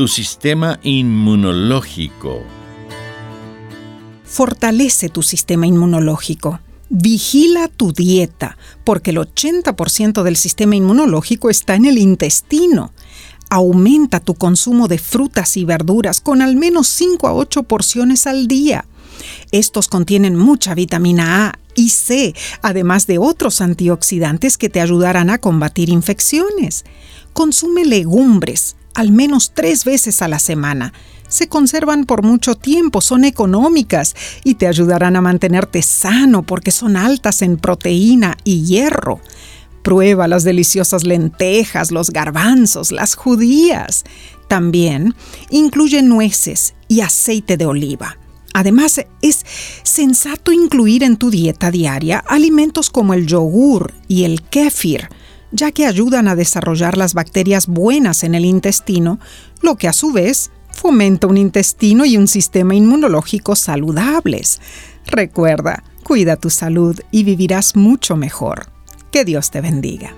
tu sistema inmunológico. Fortalece tu sistema inmunológico. Vigila tu dieta, porque el 80% del sistema inmunológico está en el intestino. Aumenta tu consumo de frutas y verduras con al menos 5 a 8 porciones al día. Estos contienen mucha vitamina A y C, además de otros antioxidantes que te ayudarán a combatir infecciones. Consume legumbres, al menos tres veces a la semana. Se conservan por mucho tiempo, son económicas y te ayudarán a mantenerte sano porque son altas en proteína y hierro. Prueba las deliciosas lentejas, los garbanzos, las judías. También incluye nueces y aceite de oliva. Además, es sensato incluir en tu dieta diaria alimentos como el yogur y el kéfir, ya que ayudan a desarrollar las bacterias buenas en el intestino, lo que a su vez fomenta un intestino y un sistema inmunológico saludables. Recuerda, cuida tu salud y vivirás mucho mejor. Que Dios te bendiga.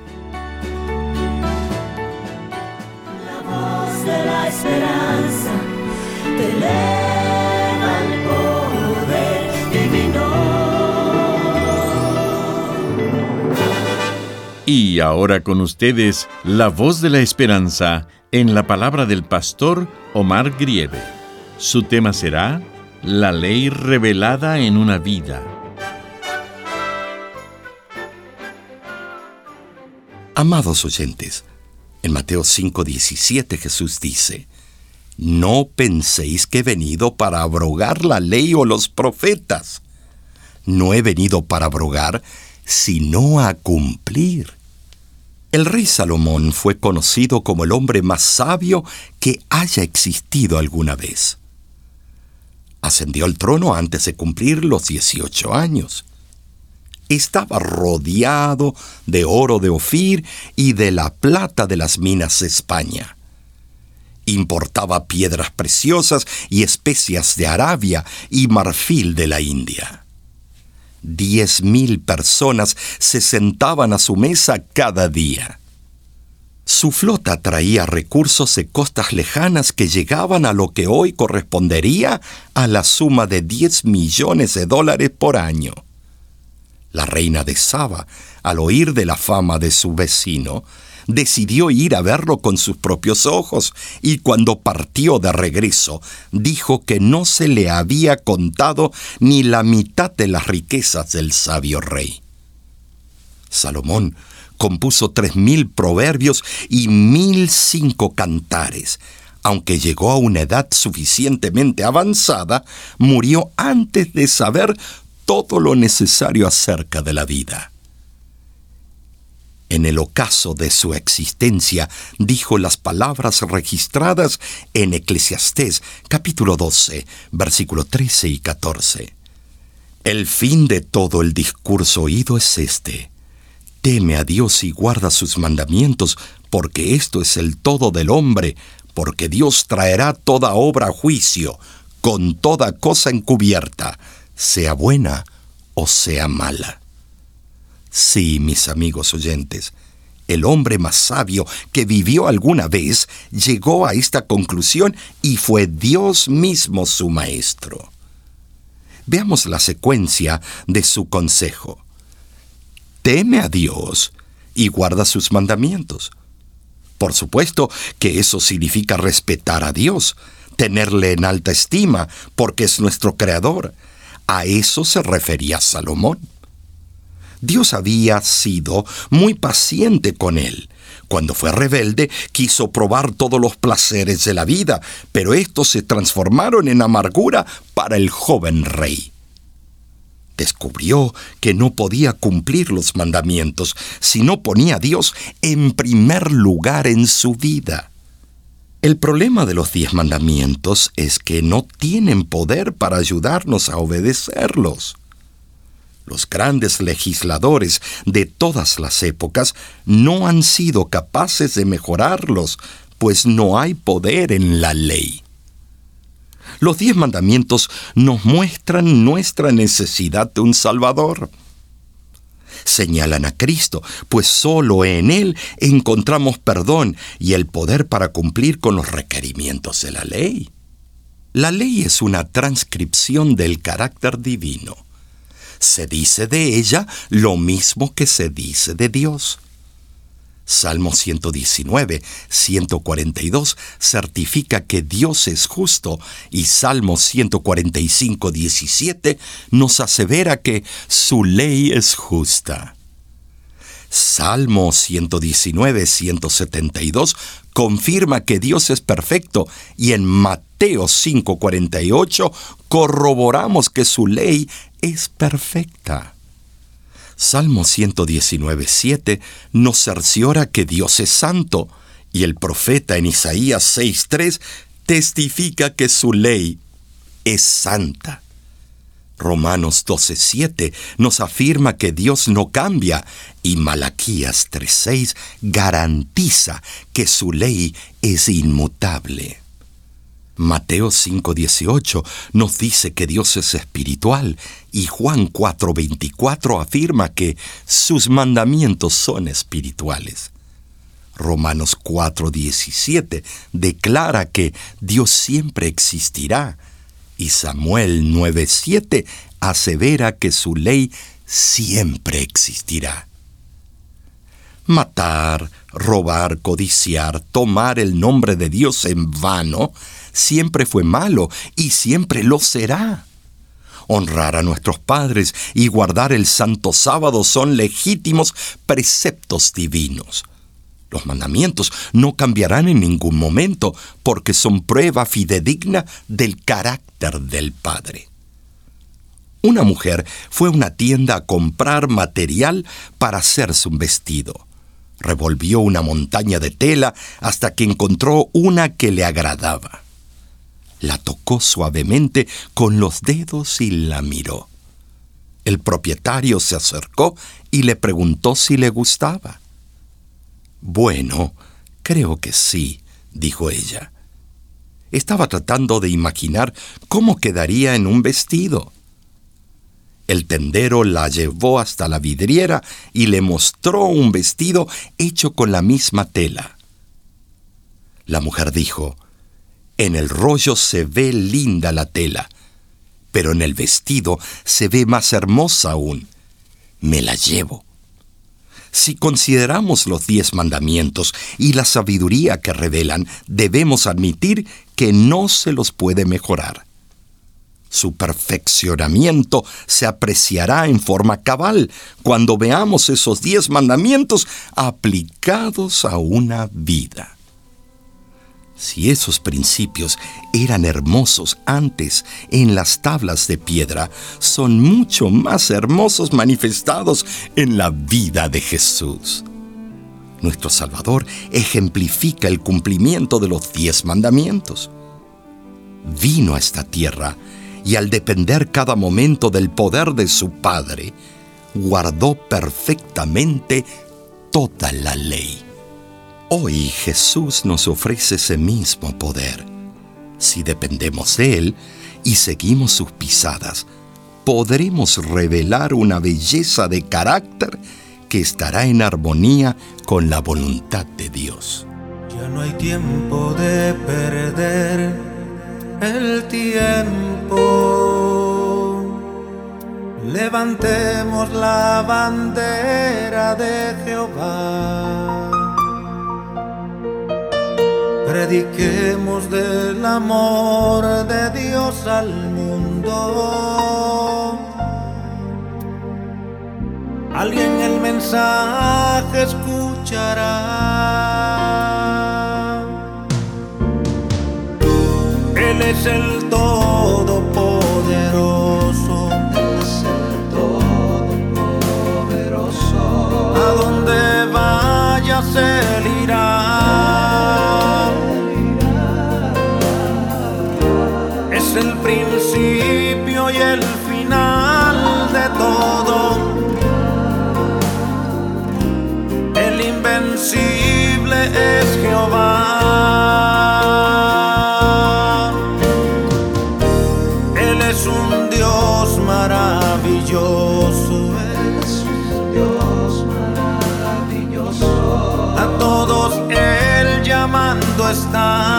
Y ahora con ustedes, la voz de la esperanza en la palabra del pastor Omar Grieve. Su tema será La ley revelada en una vida. Amados oyentes, en Mateo 5:17 Jesús dice, No penséis que he venido para abrogar la ley o los profetas. No he venido para abrogar, sino a cumplir. El rey Salomón fue conocido como el hombre más sabio que haya existido alguna vez. Ascendió al trono antes de cumplir los 18 años. Estaba rodeado de oro de Ofir y de la plata de las minas de España. Importaba piedras preciosas y especias de Arabia y marfil de la India. Diez mil personas se sentaban a su mesa cada día. Su flota traía recursos de costas lejanas que llegaban a lo que hoy correspondería a la suma de 10 millones de dólares por año. La reina de Saba, al oír de la fama de su vecino, decidió ir a verlo con sus propios ojos y cuando partió de regreso dijo que no se le había contado ni la mitad de las riquezas del sabio rey. Salomón compuso tres mil proverbios y mil cinco cantares. Aunque llegó a una edad suficientemente avanzada, murió antes de saber todo lo necesario acerca de la vida en el ocaso de su existencia, dijo las palabras registradas en Eclesiastés capítulo 12, versículo 13 y 14. El fin de todo el discurso oído es este. Teme a Dios y guarda sus mandamientos, porque esto es el todo del hombre, porque Dios traerá toda obra a juicio, con toda cosa encubierta, sea buena o sea mala. Sí, mis amigos oyentes, el hombre más sabio que vivió alguna vez llegó a esta conclusión y fue Dios mismo su maestro. Veamos la secuencia de su consejo. Teme a Dios y guarda sus mandamientos. Por supuesto que eso significa respetar a Dios, tenerle en alta estima, porque es nuestro creador. A eso se refería Salomón. Dios había sido muy paciente con él. Cuando fue rebelde, quiso probar todos los placeres de la vida, pero estos se transformaron en amargura para el joven rey. Descubrió que no podía cumplir los mandamientos si no ponía a Dios en primer lugar en su vida. El problema de los diez mandamientos es que no tienen poder para ayudarnos a obedecerlos. Los grandes legisladores de todas las épocas no han sido capaces de mejorarlos, pues no hay poder en la ley. Los diez mandamientos nos muestran nuestra necesidad de un Salvador. Señalan a Cristo, pues solo en Él encontramos perdón y el poder para cumplir con los requerimientos de la ley. La ley es una transcripción del carácter divino se dice de ella lo mismo que se dice de Dios. Salmo 119, 142 certifica que Dios es justo y Salmo 145, 17 nos asevera que su ley es justa. Salmo 119, 172 confirma que Dios es perfecto y en Mateo 5:48 corroboramos que su ley es perfecta. Salmo 119, 7 nos cerciora que Dios es santo y el profeta en Isaías 6.3 testifica que su ley es santa. Romanos 12:7 nos afirma que Dios no cambia y Malaquías 3:6 garantiza que su ley es inmutable. Mateo 5:18 nos dice que Dios es espiritual y Juan 4:24 afirma que sus mandamientos son espirituales. Romanos 4:17 declara que Dios siempre existirá y Samuel 9:7 asevera que su ley siempre existirá. Matar, robar, codiciar, tomar el nombre de Dios en vano, siempre fue malo y siempre lo será. Honrar a nuestros padres y guardar el santo sábado son legítimos preceptos divinos. Los mandamientos no cambiarán en ningún momento porque son prueba fidedigna del carácter del Padre. Una mujer fue a una tienda a comprar material para hacerse un vestido. Revolvió una montaña de tela hasta que encontró una que le agradaba. La tocó suavemente con los dedos y la miró. El propietario se acercó y le preguntó si le gustaba. Bueno, creo que sí, dijo ella. Estaba tratando de imaginar cómo quedaría en un vestido. El tendero la llevó hasta la vidriera y le mostró un vestido hecho con la misma tela. La mujer dijo, En el rollo se ve linda la tela, pero en el vestido se ve más hermosa aún. Me la llevo. Si consideramos los diez mandamientos y la sabiduría que revelan, debemos admitir que no se los puede mejorar. Su perfeccionamiento se apreciará en forma cabal cuando veamos esos diez mandamientos aplicados a una vida. Si esos principios eran hermosos antes en las tablas de piedra, son mucho más hermosos manifestados en la vida de Jesús. Nuestro Salvador ejemplifica el cumplimiento de los diez mandamientos. Vino a esta tierra y al depender cada momento del poder de su Padre, guardó perfectamente toda la ley. Hoy Jesús nos ofrece ese mismo poder. Si dependemos de Él y seguimos sus pisadas, podremos revelar una belleza de carácter que estará en armonía con la voluntad de Dios. Ya no hay tiempo de perder el tiempo. Levantemos la bandera de Jehová. Prediquemos del amor de Dios al mundo. Alguien el mensaje escuchará. Él es el Todopoderoso. Es un Dios maravilloso. Es un Dios maravilloso. A todos Él llamando está.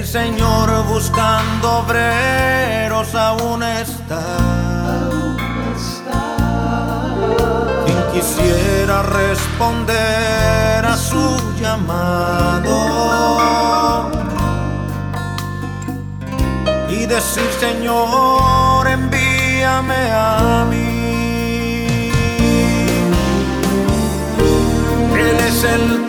El Señor buscando obreros aún está. Quien quisiera responder a su llamado y decir, Señor, envíame a mí. Él es el